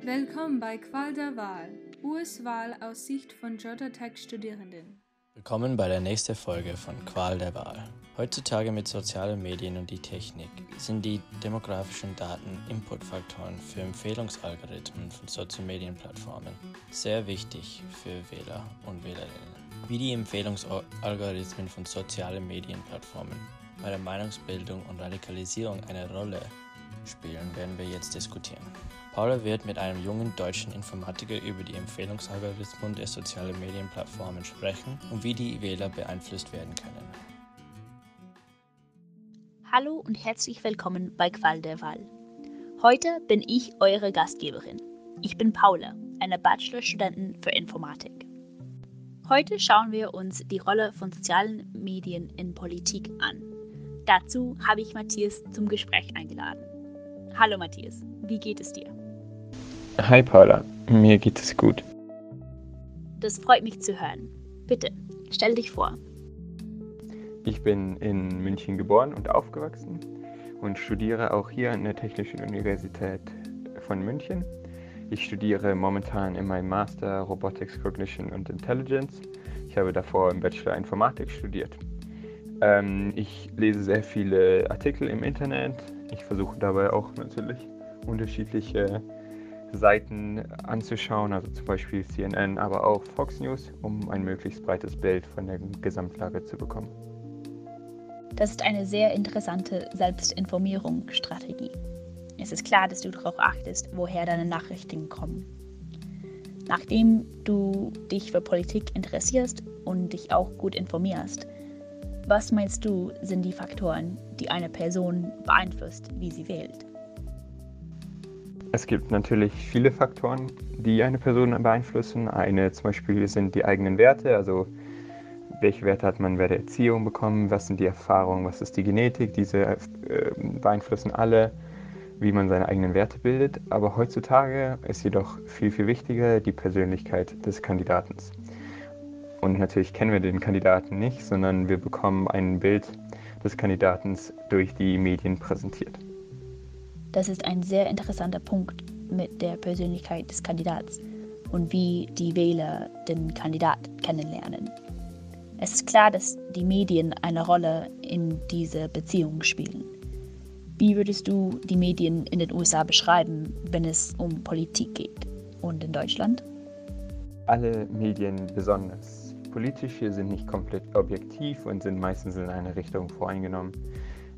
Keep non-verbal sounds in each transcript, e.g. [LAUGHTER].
Willkommen bei Qual der Wahl, US-Wahl aus Sicht von Georgia Tech-Studierenden. Willkommen bei der nächsten Folge von Qual der Wahl. Heutzutage mit sozialen Medien und die Technik sind die demografischen Daten Inputfaktoren für Empfehlungsalgorithmen von Social Medienplattformen sehr wichtig für Wähler und Wählerinnen. Wie die Empfehlungsalgorithmen von sozialen Medienplattformen bei der Meinungsbildung und Radikalisierung eine Rolle spielen, werden wir jetzt diskutieren. Paula wird mit einem jungen deutschen Informatiker über die Empfehlungsalgorithmen der sozialen Medienplattformen sprechen und wie die Wähler beeinflusst werden können. Hallo und herzlich willkommen bei Qual der Wahl. Heute bin ich eure Gastgeberin. Ich bin Paula, eine Bachelorstudentin für Informatik. Heute schauen wir uns die Rolle von sozialen Medien in Politik an. Dazu habe ich Matthias zum Gespräch eingeladen. Hallo Matthias, wie geht es dir? Hi Paula, mir geht es gut. Das freut mich zu hören. Bitte, stell dich vor. Ich bin in München geboren und aufgewachsen und studiere auch hier an der Technischen Universität von München. Ich studiere momentan in meinem Master Robotics, Cognition und Intelligence. Ich habe davor im Bachelor Informatik studiert. Ähm, ich lese sehr viele Artikel im Internet. Ich versuche dabei auch natürlich unterschiedliche Seiten anzuschauen, also zum Beispiel CNN, aber auch Fox News, um ein möglichst breites Bild von der Gesamtlage zu bekommen. Das ist eine sehr interessante Selbstinformierungsstrategie. Es ist klar, dass du darauf achtest, woher deine Nachrichten kommen. Nachdem du dich für Politik interessierst und dich auch gut informierst, was meinst du sind die Faktoren, die eine Person beeinflusst, wie sie wählt? Es gibt natürlich viele Faktoren, die eine Person beeinflussen. Eine zum Beispiel sind die eigenen Werte, also welche Werte hat man bei der Erziehung bekommen, was sind die Erfahrungen, was ist die Genetik, diese äh, beeinflussen alle, wie man seine eigenen Werte bildet. Aber heutzutage ist jedoch viel, viel wichtiger die Persönlichkeit des Kandidaten. Und natürlich kennen wir den Kandidaten nicht, sondern wir bekommen ein Bild des Kandidaten durch die Medien präsentiert. Das ist ein sehr interessanter Punkt mit der Persönlichkeit des Kandidats und wie die Wähler den Kandidat kennenlernen. Es ist klar, dass die Medien eine Rolle in dieser Beziehung spielen. Wie würdest du die Medien in den USA beschreiben, wenn es um Politik geht und in Deutschland? Alle Medien, besonders politische, sind nicht komplett objektiv und sind meistens in eine Richtung voreingenommen.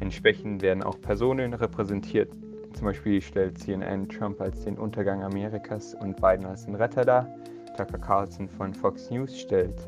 Entsprechend werden auch Personen repräsentiert, zum Beispiel stellt CNN Trump als den Untergang Amerikas und Biden als den Retter dar. Tucker Carlson von Fox News stellt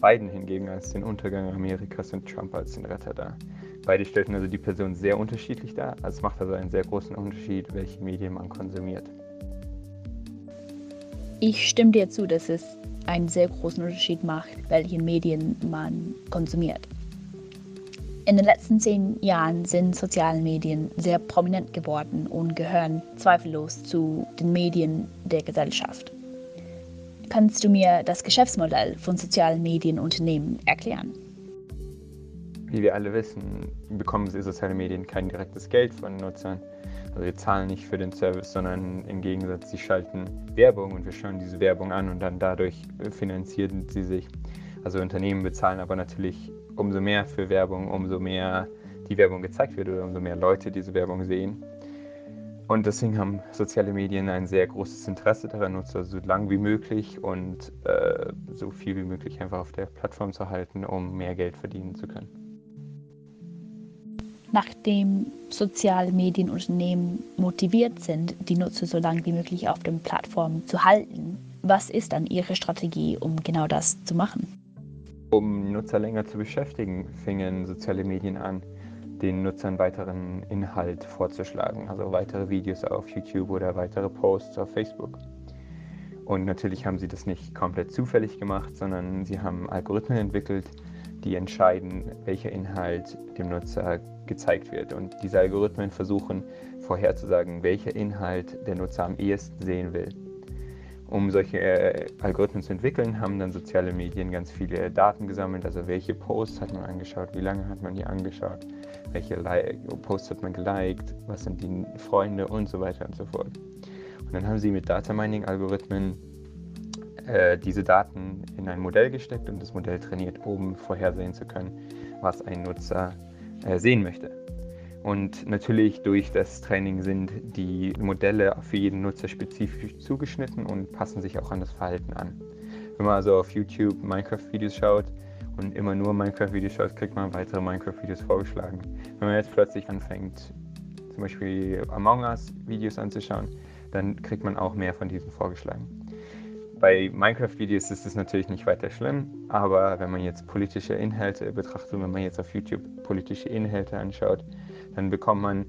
Biden hingegen als den Untergang Amerikas und Trump als den Retter dar. Beide stellten also die Person sehr unterschiedlich dar. Es macht also einen sehr großen Unterschied, welche Medien man konsumiert. Ich stimme dir zu, dass es einen sehr großen Unterschied macht, welche Medien man konsumiert. In den letzten zehn Jahren sind soziale Medien sehr prominent geworden und gehören zweifellos zu den Medien der Gesellschaft. Kannst du mir das Geschäftsmodell von sozialen Medienunternehmen erklären? Wie wir alle wissen, bekommen soziale Medien kein direktes Geld von Nutzern. Also wir zahlen nicht für den Service, sondern im Gegensatz, sie schalten Werbung und wir schauen diese Werbung an und dann dadurch finanzieren sie sich. Also Unternehmen bezahlen aber natürlich umso mehr für Werbung, umso mehr die Werbung gezeigt wird oder umso mehr Leute diese Werbung sehen. Und deswegen haben soziale Medien ein sehr großes Interesse daran, Nutzer so lang wie möglich und äh, so viel wie möglich einfach auf der Plattform zu halten, um mehr Geld verdienen zu können. Nachdem soziale Medienunternehmen motiviert sind, die Nutzer so lange wie möglich auf den Plattformen zu halten, was ist dann ihre Strategie, um genau das zu machen? Um Nutzer länger zu beschäftigen, fingen soziale Medien an, den Nutzern weiteren Inhalt vorzuschlagen, also weitere Videos auf YouTube oder weitere Posts auf Facebook. Und natürlich haben sie das nicht komplett zufällig gemacht, sondern sie haben Algorithmen entwickelt, die entscheiden, welcher Inhalt dem Nutzer gezeigt wird. Und diese Algorithmen versuchen vorherzusagen, welcher Inhalt der Nutzer am ehesten sehen will. Um solche äh, Algorithmen zu entwickeln, haben dann soziale Medien ganz viele Daten gesammelt. Also welche Posts hat man angeschaut, wie lange hat man die angeschaut, welche Posts hat man geliked, was sind die Freunde und so weiter und so fort. Und dann haben sie mit Data Mining Algorithmen äh, diese Daten in ein Modell gesteckt und das Modell trainiert, um vorhersehen zu können, was ein Nutzer äh, sehen möchte. Und natürlich durch das Training sind die Modelle für jeden Nutzer spezifisch zugeschnitten und passen sich auch an das Verhalten an. Wenn man also auf YouTube Minecraft-Videos schaut und immer nur Minecraft-Videos schaut, kriegt man weitere Minecraft-Videos vorgeschlagen. Wenn man jetzt plötzlich anfängt, zum Beispiel Among Us-Videos anzuschauen, dann kriegt man auch mehr von diesen vorgeschlagen. Bei Minecraft-Videos ist es natürlich nicht weiter schlimm, aber wenn man jetzt politische Inhalte betrachtet, wenn man jetzt auf YouTube politische Inhalte anschaut, dann bekommt man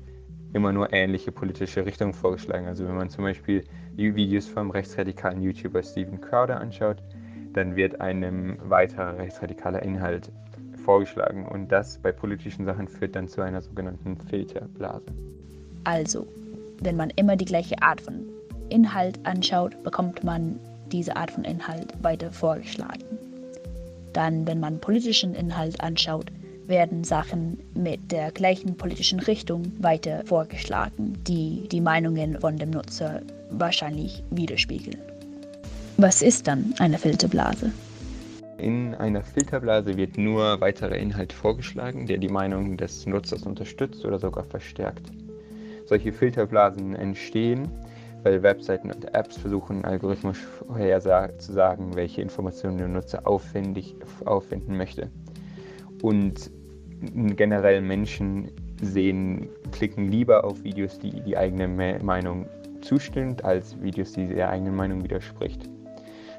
immer nur ähnliche politische Richtungen vorgeschlagen. Also wenn man zum Beispiel Videos vom rechtsradikalen YouTuber Steven Crowder anschaut, dann wird einem weiterer rechtsradikaler Inhalt vorgeschlagen und das bei politischen Sachen führt dann zu einer sogenannten Filterblase. Also, wenn man immer die gleiche Art von Inhalt anschaut, bekommt man diese Art von Inhalt weiter vorgeschlagen. Dann, wenn man politischen Inhalt anschaut, werden Sachen mit der gleichen politischen Richtung weiter vorgeschlagen, die die Meinungen von dem Nutzer wahrscheinlich widerspiegeln. Was ist dann eine Filterblase? In einer Filterblase wird nur weiterer Inhalt vorgeschlagen, der die Meinung des Nutzers unterstützt oder sogar verstärkt. Solche Filterblasen entstehen, weil Webseiten und Apps versuchen, algorithmisch vorher zu sagen, welche Informationen der Nutzer aufwendig auffinden möchte. Und generell Menschen sehen, klicken lieber auf Videos, die die eigene Meinung zustimmt, als Videos, die ihrer eigenen Meinung widerspricht.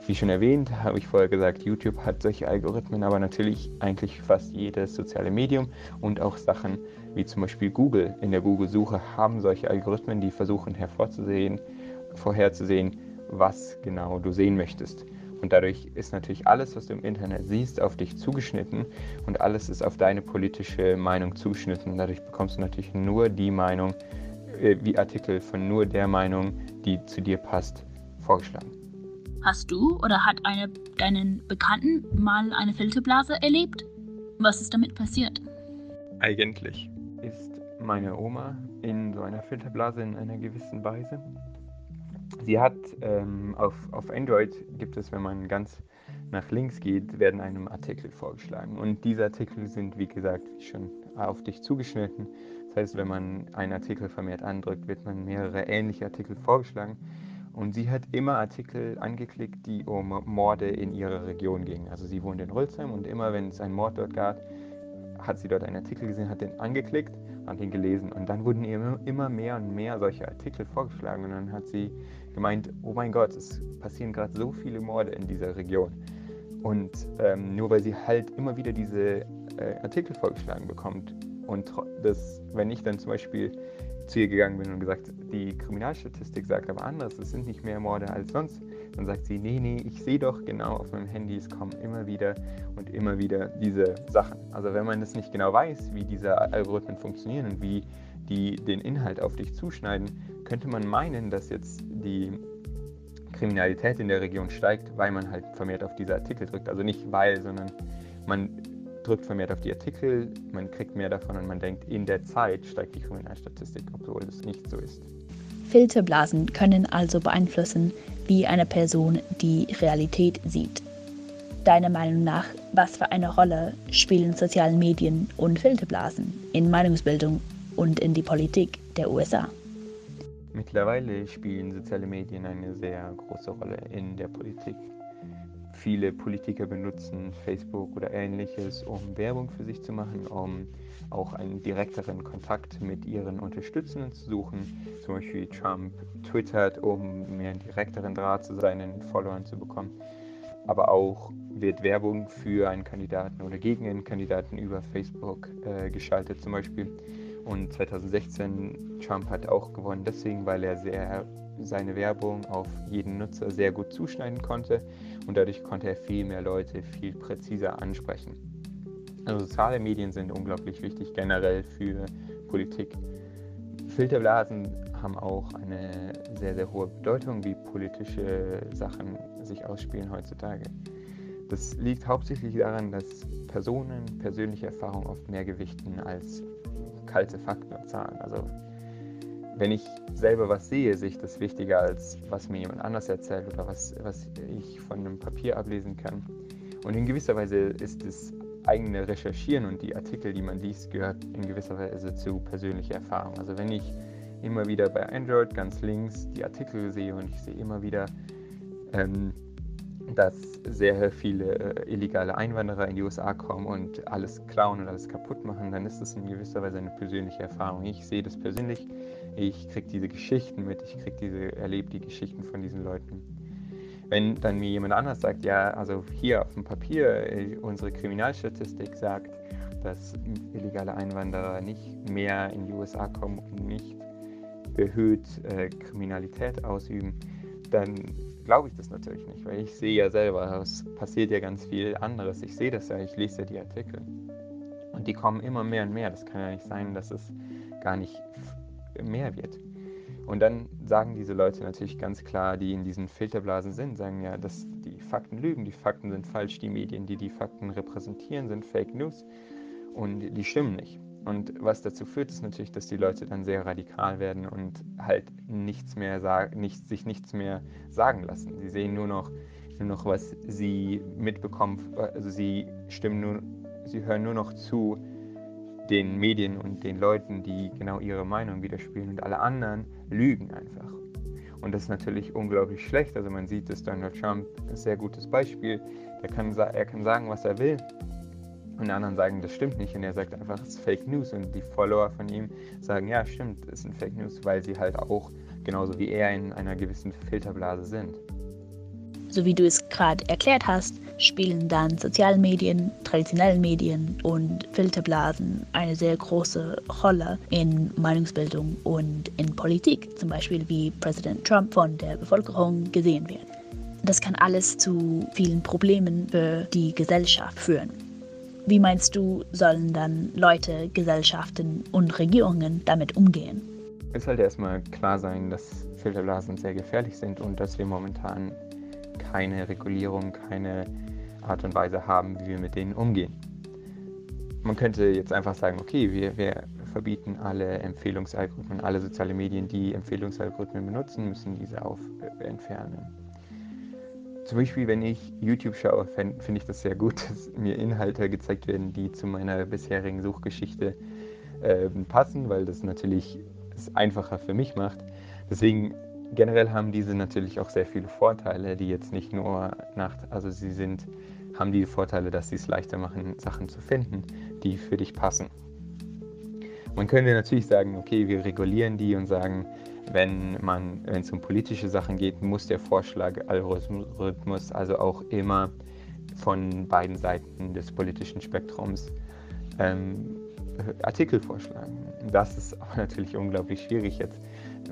Wie schon erwähnt, habe ich vorher gesagt, YouTube hat solche Algorithmen, aber natürlich eigentlich fast jedes soziale Medium und auch Sachen wie zum Beispiel Google. In der Google-Suche haben solche Algorithmen, die versuchen hervorzusehen, vorherzusehen, was genau du sehen möchtest. Und dadurch ist natürlich alles, was du im Internet siehst, auf dich zugeschnitten und alles ist auf deine politische Meinung zugeschnitten. Dadurch bekommst du natürlich nur die Meinung, äh, wie Artikel von nur der Meinung, die zu dir passt, vorgeschlagen. Hast du oder hat eine deinen Bekannten mal eine Filterblase erlebt? Was ist damit passiert? Eigentlich ist meine Oma in so einer Filterblase in einer gewissen Weise. Sie hat ähm, auf, auf Android gibt es, wenn man ganz nach links geht, werden einem Artikel vorgeschlagen. Und diese Artikel sind, wie gesagt, schon auf dich zugeschnitten. Das heißt, wenn man einen Artikel vermehrt andrückt, wird man mehrere ähnliche Artikel vorgeschlagen. Und sie hat immer Artikel angeklickt, die um Morde in ihrer Region gingen. Also sie wohnt in Rülsheim und immer, wenn es einen Mord dort gab, hat sie dort einen Artikel gesehen, hat den angeklickt hat ihn gelesen. Und dann wurden ihr immer mehr und mehr solche Artikel vorgeschlagen. Und dann hat sie gemeint, oh mein Gott, es passieren gerade so viele Morde in dieser Region. Und ähm, nur weil sie halt immer wieder diese äh, Artikel vorgeschlagen bekommt. Und das, wenn ich dann zum Beispiel zu ihr gegangen bin und gesagt, die Kriminalstatistik sagt aber anders, es sind nicht mehr Morde als sonst, dann sagt sie, nee, nee, ich sehe doch genau auf meinem Handy, es kommen immer wieder und immer wieder diese Sachen. Also wenn man das nicht genau weiß, wie diese Algorithmen funktionieren und wie die den Inhalt auf dich zuschneiden, könnte man meinen, dass jetzt die Kriminalität in der Region steigt, weil man halt vermehrt auf diese Artikel drückt. Also nicht weil, sondern man drückt vermehrt auf die Artikel, man kriegt mehr davon und man denkt, in der Zeit steigt die Kriminalstatistik, obwohl es nicht so ist. Filterblasen können also beeinflussen, wie eine Person die Realität sieht. Deiner Meinung nach, was für eine Rolle spielen soziale Medien und Filterblasen in Meinungsbildung und in die Politik der USA? Mittlerweile spielen soziale Medien eine sehr große Rolle in der Politik. Viele Politiker benutzen Facebook oder ähnliches, um Werbung für sich zu machen, um auch einen direkteren Kontakt mit ihren Unterstützenden zu suchen. Zum Beispiel Trump twittert, um mehr einen direkteren Draht zu seinen Followern zu bekommen. Aber auch wird Werbung für einen Kandidaten oder gegen einen Kandidaten über Facebook äh, geschaltet zum Beispiel. Und 2016 Trump hat auch gewonnen, deswegen, weil er sehr seine Werbung auf jeden Nutzer sehr gut zuschneiden konnte und dadurch konnte er viel mehr Leute viel präziser ansprechen. Also soziale Medien sind unglaublich wichtig generell für Politik. Filterblasen haben auch eine sehr, sehr hohe Bedeutung, wie politische Sachen sich ausspielen heutzutage. Das liegt hauptsächlich daran, dass Personen persönliche Erfahrungen oft mehr gewichten als kalte Fakten und Zahlen. Also wenn ich selber was sehe, sehe ich das wichtiger, als was mir jemand anders erzählt oder was, was ich von einem Papier ablesen kann. Und in gewisser Weise ist das eigene Recherchieren und die Artikel, die man liest, gehört in gewisser Weise zu persönlicher Erfahrung. Also wenn ich immer wieder bei Android ganz links die Artikel sehe und ich sehe immer wieder, ähm, dass sehr viele äh, illegale Einwanderer in die USA kommen und alles klauen und alles kaputt machen, dann ist das in gewisser Weise eine persönliche Erfahrung. Ich sehe das persönlich, ich kriege diese Geschichten mit, ich kriege diese, erlebe die Geschichten von diesen Leuten. Wenn dann mir jemand anders sagt, ja, also hier auf dem Papier, äh, unsere Kriminalstatistik sagt, dass illegale Einwanderer nicht mehr in die USA kommen und nicht erhöht äh, Kriminalität ausüben, dann glaube ich das natürlich nicht, weil ich sehe ja selber, es passiert ja ganz viel anderes. Ich sehe das ja, ich lese ja die Artikel. Und die kommen immer mehr und mehr. Das kann ja nicht sein, dass es gar nicht mehr wird. Und dann sagen diese Leute natürlich ganz klar, die in diesen Filterblasen sind, sagen ja, dass die Fakten lügen, die Fakten sind falsch, die Medien, die die Fakten repräsentieren, sind Fake News und die stimmen nicht. Und was dazu führt, ist natürlich, dass die Leute dann sehr radikal werden und halt nichts mehr sagen, nicht, sich nichts mehr sagen lassen. Sie sehen nur noch, nur noch, was sie mitbekommen, also sie stimmen nur, sie hören nur noch zu den Medien und den Leuten, die genau ihre Meinung widerspiegeln und alle anderen lügen einfach. Und das ist natürlich unglaublich schlecht. Also man sieht, dass Donald Trump ein sehr gutes Beispiel. Er kann, er kann sagen, was er will und die anderen sagen, das stimmt nicht. Und er sagt einfach, es ist Fake News. Und die Follower von ihm sagen, ja, stimmt, es sind Fake News, weil sie halt auch genauso wie er in einer gewissen Filterblase sind. So wie du es gerade erklärt hast, spielen dann soziale Medien, traditionelle Medien und Filterblasen eine sehr große Rolle in Meinungsbildung und in Politik, zum Beispiel wie Präsident Trump von der Bevölkerung gesehen wird. Das kann alles zu vielen Problemen für die Gesellschaft führen. Wie meinst du, sollen dann Leute, Gesellschaften und Regierungen damit umgehen? Es sollte erstmal klar sein, dass Filterblasen sehr gefährlich sind und dass wir momentan keine Regulierung, keine Art und Weise haben, wie wir mit denen umgehen. Man könnte jetzt einfach sagen, okay, wir, wir verbieten alle Empfehlungsalgorithmen, alle soziale Medien, die Empfehlungsalgorithmen benutzen, müssen diese auf, äh, entfernen. Zum Beispiel, wenn ich YouTube schaue, finde find ich das sehr gut, [LAUGHS] dass mir Inhalte gezeigt werden, die zu meiner bisherigen Suchgeschichte äh, passen, weil das natürlich es einfacher für mich macht. Deswegen generell haben diese natürlich auch sehr viele Vorteile, die jetzt nicht nur nach, also sie sind, haben die Vorteile, dass sie es leichter machen, Sachen zu finden, die für dich passen. Man könnte natürlich sagen, okay, wir regulieren die und sagen, wenn man, wenn es um politische Sachen geht, muss der Vorschlagalgorithmus also auch immer von beiden Seiten des politischen Spektrums ähm, Artikel vorschlagen. Das ist aber natürlich unglaublich schwierig jetzt.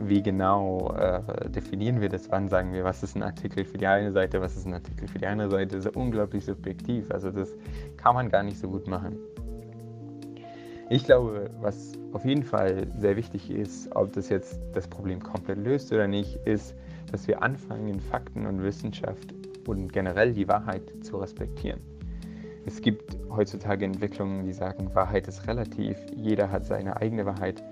Wie genau äh, definieren wir das? Wann sagen wir, was ist ein Artikel für die eine Seite, was ist ein Artikel für die andere Seite? Das ist unglaublich subjektiv. Also das kann man gar nicht so gut machen. Ich glaube, was auf jeden Fall sehr wichtig ist, ob das jetzt das Problem komplett löst oder nicht, ist, dass wir anfangen, Fakten und Wissenschaft und generell die Wahrheit zu respektieren. Es gibt heutzutage Entwicklungen, die sagen, Wahrheit ist relativ, jeder hat seine eigene Wahrheit.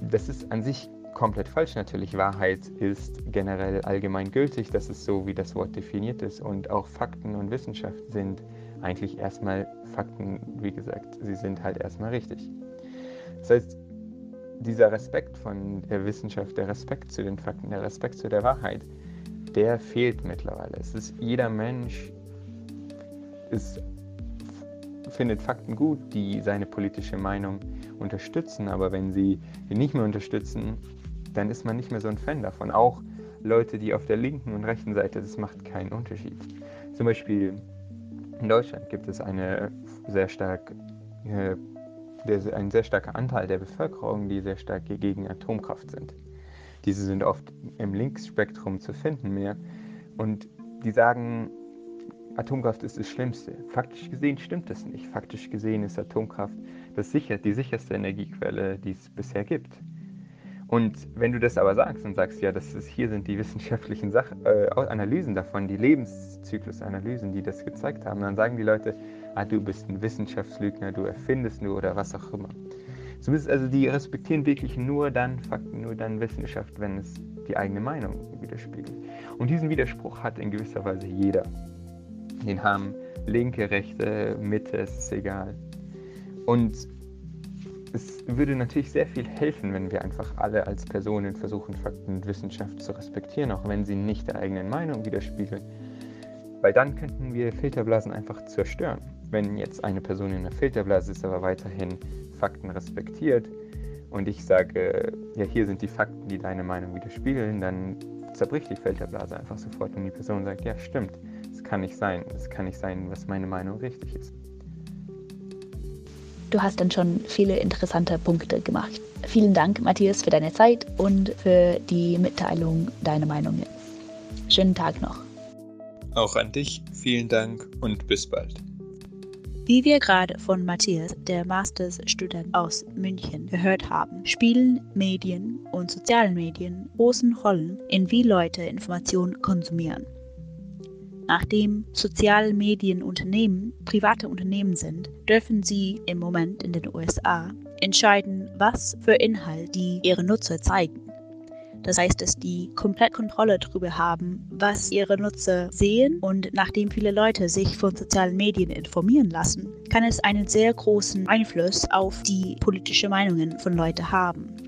Das ist an sich komplett falsch natürlich. Wahrheit ist generell allgemein gültig, das ist so, wie das Wort definiert ist. Und auch Fakten und Wissenschaft sind eigentlich erstmal Fakten, wie gesagt, sie sind halt erstmal richtig. Das heißt, dieser Respekt von der Wissenschaft, der Respekt zu den Fakten, der Respekt zu der Wahrheit, der fehlt mittlerweile. Es ist jeder Mensch ist, findet Fakten gut, die seine politische Meinung unterstützen, aber wenn sie nicht mehr unterstützen, dann ist man nicht mehr so ein Fan davon. Auch Leute, die auf der linken und rechten Seite, das macht keinen Unterschied. Zum Beispiel in Deutschland gibt es eine sehr stark, äh, der, sehr starker Anteil der Bevölkerung, die sehr stark gegen Atomkraft sind. Diese sind oft im Linksspektrum zu finden mehr und die sagen, Atomkraft ist das Schlimmste. Faktisch gesehen stimmt das nicht. Faktisch gesehen ist Atomkraft das sicher, die sicherste Energiequelle, die es bisher gibt. Und wenn du das aber sagst und sagst, ja, das ist, hier sind die wissenschaftlichen Sach äh, Analysen davon, die Lebenszyklusanalysen, die das gezeigt haben, dann sagen die Leute, ah, du bist ein Wissenschaftslügner, du erfindest nur oder was auch immer. Zumindest also die respektieren wirklich nur dann Fakten, nur dann Wissenschaft, wenn es die eigene Meinung widerspiegelt. Und diesen Widerspruch hat in gewisser Weise jeder. Den haben linke, rechte, Mitte, es ist egal. Und es würde natürlich sehr viel helfen, wenn wir einfach alle als Personen versuchen, Fakten und Wissenschaft zu respektieren, auch wenn sie nicht der eigenen Meinung widerspiegeln. Weil dann könnten wir Filterblasen einfach zerstören. Wenn jetzt eine Person in einer Filterblase ist, aber weiterhin Fakten respektiert und ich sage, ja, hier sind die Fakten, die deine Meinung widerspiegeln, dann zerbricht die Filterblase einfach sofort und die Person sagt, ja, stimmt, es kann nicht sein, es kann nicht sein, was meine Meinung richtig ist. Du hast dann schon viele interessante Punkte gemacht. Vielen Dank, Matthias, für deine Zeit und für die Mitteilung deiner Meinungen. Schönen Tag noch. Auch an dich vielen Dank und bis bald. Wie wir gerade von Matthias, der Masterstudent aus München, gehört haben, spielen Medien und soziale Medien großen Rollen in wie Leute Informationen konsumieren. Nachdem soziale Medienunternehmen private Unternehmen sind, dürfen sie im Moment in den USA entscheiden, was für Inhalt die ihre Nutzer zeigen. Das heißt, dass die komplett Kontrolle darüber haben, was ihre Nutzer sehen. Und nachdem viele Leute sich von sozialen Medien informieren lassen, kann es einen sehr großen Einfluss auf die politischen Meinungen von Leuten haben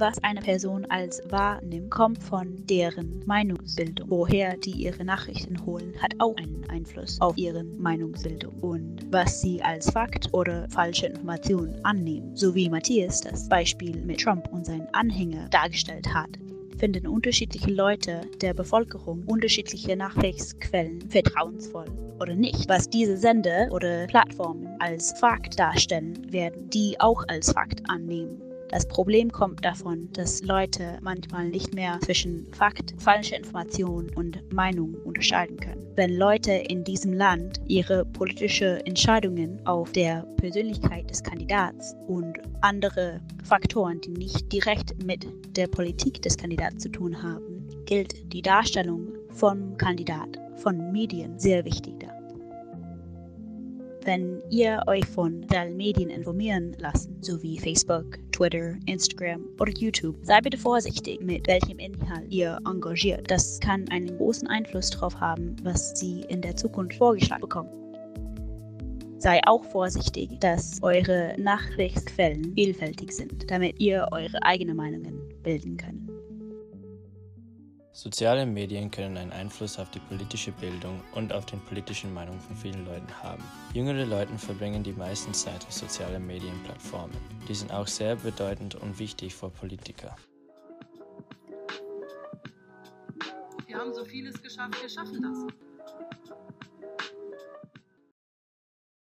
was eine Person als wahrnimmt, kommt von deren Meinungsbildung. Woher die ihre Nachrichten holen, hat auch einen Einfluss auf ihre Meinungsbildung und was sie als Fakt oder falsche Information annehmen. So wie Matthias das Beispiel mit Trump und seinen Anhänger dargestellt hat finden unterschiedliche Leute der Bevölkerung unterschiedliche Nachrichtsquellen vertrauensvoll oder nicht. Was diese Sender oder Plattformen als Fakt darstellen, werden die auch als Fakt annehmen. Das Problem kommt davon, dass Leute manchmal nicht mehr zwischen Fakt, falsche Information und Meinung unterscheiden können. Wenn Leute in diesem Land ihre politischen Entscheidungen auf der Persönlichkeit des Kandidats und andere Faktoren, die nicht direkt mit der Politik des Kandidaten zu tun haben, gilt die Darstellung vom Kandidat von Medien sehr wichtig. Wenn ihr euch von sozialen Medien informieren lassen, sowie Facebook, Twitter, Instagram oder YouTube, sei bitte vorsichtig, mit welchem Inhalt ihr engagiert. Das kann einen großen Einfluss darauf haben, was sie in der Zukunft vorgeschlagen bekommen. Sei auch vorsichtig, dass eure Nachrichtsquellen vielfältig sind, damit ihr eure eigenen Meinungen bilden könnt. Soziale Medien können einen Einfluss auf die politische Bildung und auf den politischen Meinungen von vielen Leuten haben. Jüngere Leute verbringen die meiste Zeit auf sozialen Medienplattformen. Die sind auch sehr bedeutend und wichtig für Politiker. Wir haben so vieles geschafft, wir schaffen das.